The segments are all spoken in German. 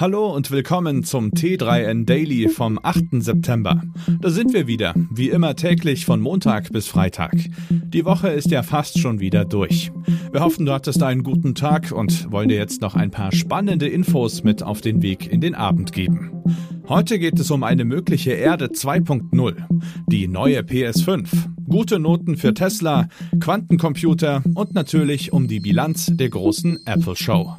Hallo und willkommen zum T3N Daily vom 8. September. Da sind wir wieder, wie immer täglich von Montag bis Freitag. Die Woche ist ja fast schon wieder durch. Wir hoffen, du hattest einen guten Tag und wollen dir jetzt noch ein paar spannende Infos mit auf den Weg in den Abend geben. Heute geht es um eine mögliche Erde 2.0, die neue PS5, gute Noten für Tesla, Quantencomputer und natürlich um die Bilanz der großen Apple Show.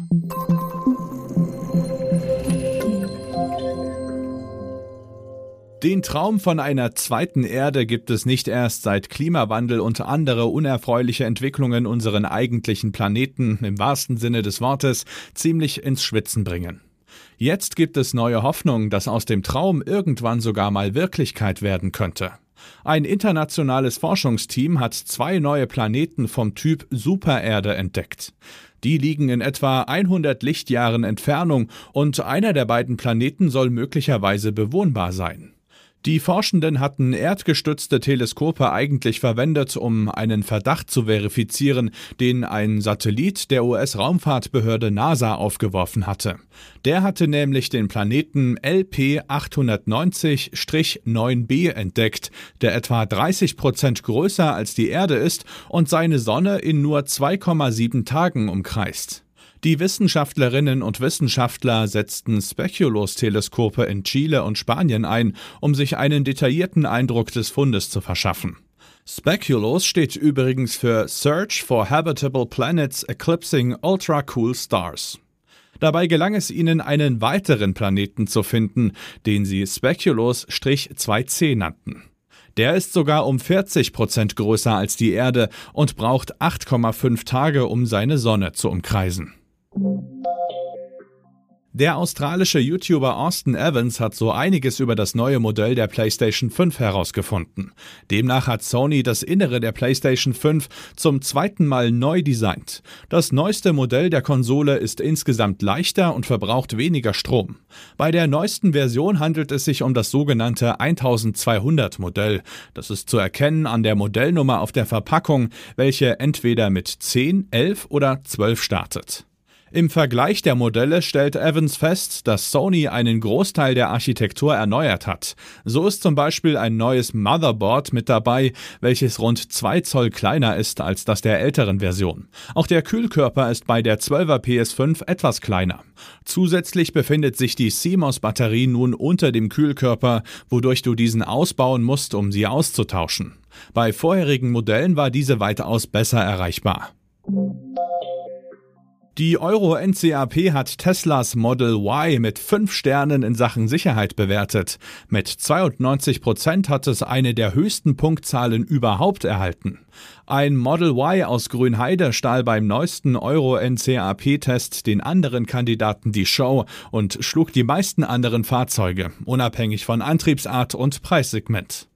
Den Traum von einer zweiten Erde gibt es nicht erst seit Klimawandel und andere unerfreuliche Entwicklungen unseren eigentlichen Planeten im wahrsten Sinne des Wortes ziemlich ins Schwitzen bringen. Jetzt gibt es neue Hoffnung, dass aus dem Traum irgendwann sogar mal Wirklichkeit werden könnte. Ein internationales Forschungsteam hat zwei neue Planeten vom Typ Supererde entdeckt. Die liegen in etwa 100 Lichtjahren Entfernung und einer der beiden Planeten soll möglicherweise bewohnbar sein. Die Forschenden hatten erdgestützte Teleskope eigentlich verwendet, um einen Verdacht zu verifizieren, den ein Satellit der US-Raumfahrtbehörde NASA aufgeworfen hatte. Der hatte nämlich den Planeten LP 890-9b entdeckt, der etwa 30 Prozent größer als die Erde ist und seine Sonne in nur 2,7 Tagen umkreist. Die Wissenschaftlerinnen und Wissenschaftler setzten Speculos-Teleskope in Chile und Spanien ein, um sich einen detaillierten Eindruck des Fundes zu verschaffen. Speculos steht übrigens für Search for Habitable Planets Eclipsing Ultra Cool Stars. Dabei gelang es ihnen, einen weiteren Planeten zu finden, den sie Speculos-2c nannten. Der ist sogar um 40 Prozent größer als die Erde und braucht 8,5 Tage, um seine Sonne zu umkreisen. Der australische YouTuber Austin Evans hat so einiges über das neue Modell der PlayStation 5 herausgefunden. Demnach hat Sony das Innere der PlayStation 5 zum zweiten Mal neu designt. Das neueste Modell der Konsole ist insgesamt leichter und verbraucht weniger Strom. Bei der neuesten Version handelt es sich um das sogenannte 1200 Modell. Das ist zu erkennen an der Modellnummer auf der Verpackung, welche entweder mit 10, 11 oder 12 startet. Im Vergleich der Modelle stellt Evans fest, dass Sony einen Großteil der Architektur erneuert hat. So ist zum Beispiel ein neues Motherboard mit dabei, welches rund 2 Zoll kleiner ist als das der älteren Version. Auch der Kühlkörper ist bei der 12er PS5 etwas kleiner. Zusätzlich befindet sich die CMOS-Batterie nun unter dem Kühlkörper, wodurch du diesen ausbauen musst, um sie auszutauschen. Bei vorherigen Modellen war diese weitaus besser erreichbar. Die Euro NCAP hat Teslas Model Y mit 5 Sternen in Sachen Sicherheit bewertet. Mit 92 Prozent hat es eine der höchsten Punktzahlen überhaupt erhalten. Ein Model Y aus Grünheide stahl beim neuesten Euro NCAP-Test den anderen Kandidaten die Show und schlug die meisten anderen Fahrzeuge, unabhängig von Antriebsart und Preissegment.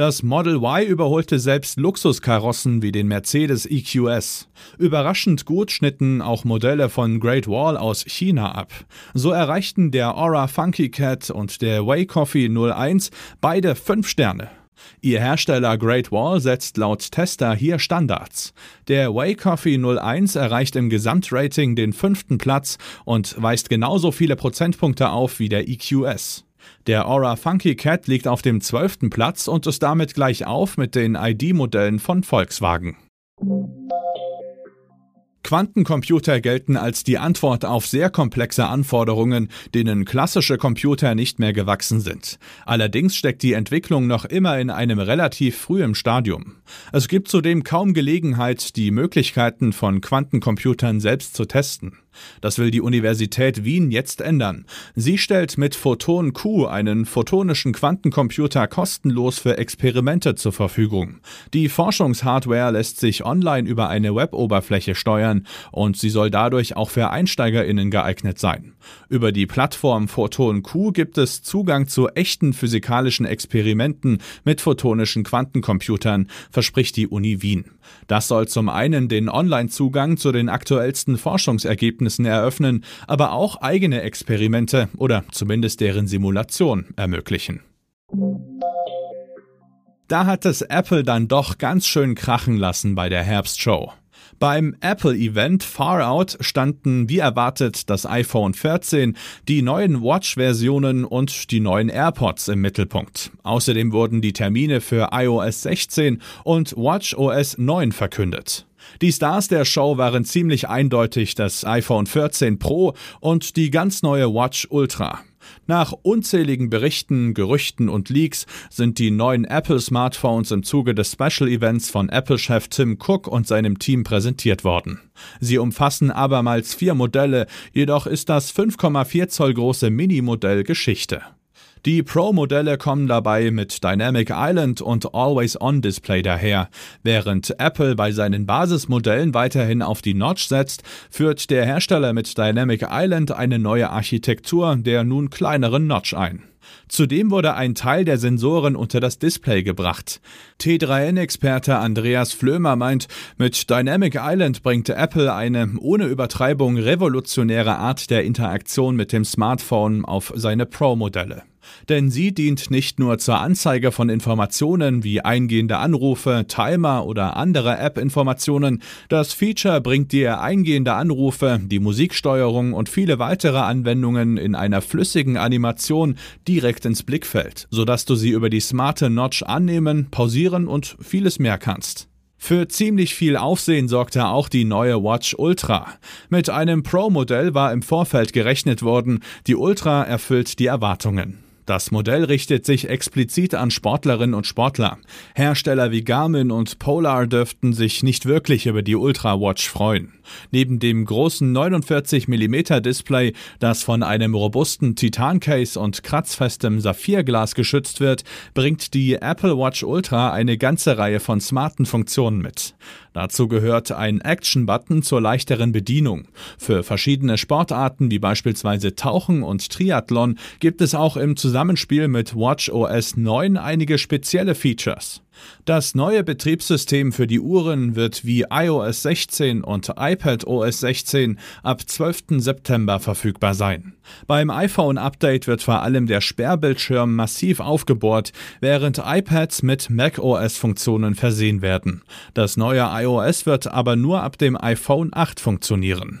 Das Model Y überholte selbst Luxuskarossen wie den Mercedes EQS. Überraschend gut schnitten auch Modelle von Great Wall aus China ab. So erreichten der Aura Funky Cat und der Way Coffee 01 beide 5 Sterne. Ihr Hersteller Great Wall setzt laut Tester hier Standards. Der Way Coffee 01 erreicht im Gesamtrating den fünften Platz und weist genauso viele Prozentpunkte auf wie der EQS. Der Aura Funky Cat liegt auf dem zwölften Platz und ist damit gleich auf mit den ID-Modellen von Volkswagen. Quantencomputer gelten als die Antwort auf sehr komplexe Anforderungen, denen klassische Computer nicht mehr gewachsen sind. Allerdings steckt die Entwicklung noch immer in einem relativ frühen Stadium. Es gibt zudem kaum Gelegenheit, die Möglichkeiten von Quantencomputern selbst zu testen. Das will die Universität Wien jetzt ändern. Sie stellt mit Photon Q einen photonischen Quantencomputer kostenlos für Experimente zur Verfügung. Die Forschungshardware lässt sich online über eine Weboberfläche steuern und sie soll dadurch auch für EinsteigerInnen geeignet sein. Über die Plattform Photon Q gibt es Zugang zu echten physikalischen Experimenten mit photonischen Quantencomputern, verspricht die Uni Wien. Das soll zum einen den Online-Zugang zu den aktuellsten Forschungsergebnissen eröffnen, aber auch eigene Experimente oder zumindest deren Simulation ermöglichen. Da hat es Apple dann doch ganz schön krachen lassen bei der Herbstshow. Beim Apple-Event Far Out standen wie erwartet das iPhone 14, die neuen Watch-Versionen und die neuen AirPods im Mittelpunkt. Außerdem wurden die Termine für iOS 16 und WatchOS 9 verkündet. Die Stars der Show waren ziemlich eindeutig das iPhone 14 Pro und die ganz neue Watch Ultra. Nach unzähligen Berichten, Gerüchten und Leaks sind die neuen Apple-Smartphones im Zuge des Special Events von Apple-Chef Tim Cook und seinem Team präsentiert worden. Sie umfassen abermals vier Modelle, jedoch ist das 5,4 Zoll große Mini-Modell Geschichte. Die Pro-Modelle kommen dabei mit Dynamic Island und Always-On-Display daher. Während Apple bei seinen Basismodellen weiterhin auf die Notch setzt, führt der Hersteller mit Dynamic Island eine neue Architektur der nun kleineren Notch ein. Zudem wurde ein Teil der Sensoren unter das Display gebracht. T3N-Experte Andreas Flömer meint, mit Dynamic Island bringt Apple eine ohne Übertreibung revolutionäre Art der Interaktion mit dem Smartphone auf seine Pro-Modelle. Denn sie dient nicht nur zur Anzeige von Informationen wie eingehende Anrufe, Timer oder andere App-Informationen. Das Feature bringt dir eingehende Anrufe, die Musiksteuerung und viele weitere Anwendungen in einer flüssigen Animation direkt ins Blickfeld, sodass du sie über die smarte Notch annehmen, pausieren und vieles mehr kannst. Für ziemlich viel Aufsehen sorgte auch die neue Watch Ultra. Mit einem Pro-Modell war im Vorfeld gerechnet worden, die Ultra erfüllt die Erwartungen. Das Modell richtet sich explizit an Sportlerinnen und Sportler. Hersteller wie Garmin und Polar dürften sich nicht wirklich über die Ultra Watch freuen. Neben dem großen 49 mm Display, das von einem robusten Titancase und kratzfestem Saphirglas geschützt wird, bringt die Apple Watch Ultra eine ganze Reihe von smarten Funktionen mit. Dazu gehört ein Action-Button zur leichteren Bedienung. Für verschiedene Sportarten wie beispielsweise Tauchen und Triathlon gibt es auch im Zusammenspiel mit WatchOS 9 einige spezielle Features. Das neue Betriebssystem für die Uhren wird wie iOS 16 und iPadOS 16 ab 12. September verfügbar sein. Beim iPhone-Update wird vor allem der Sperrbildschirm massiv aufgebohrt, während iPads mit macOS-Funktionen versehen werden. Das neue iOS wird aber nur ab dem iPhone 8 funktionieren.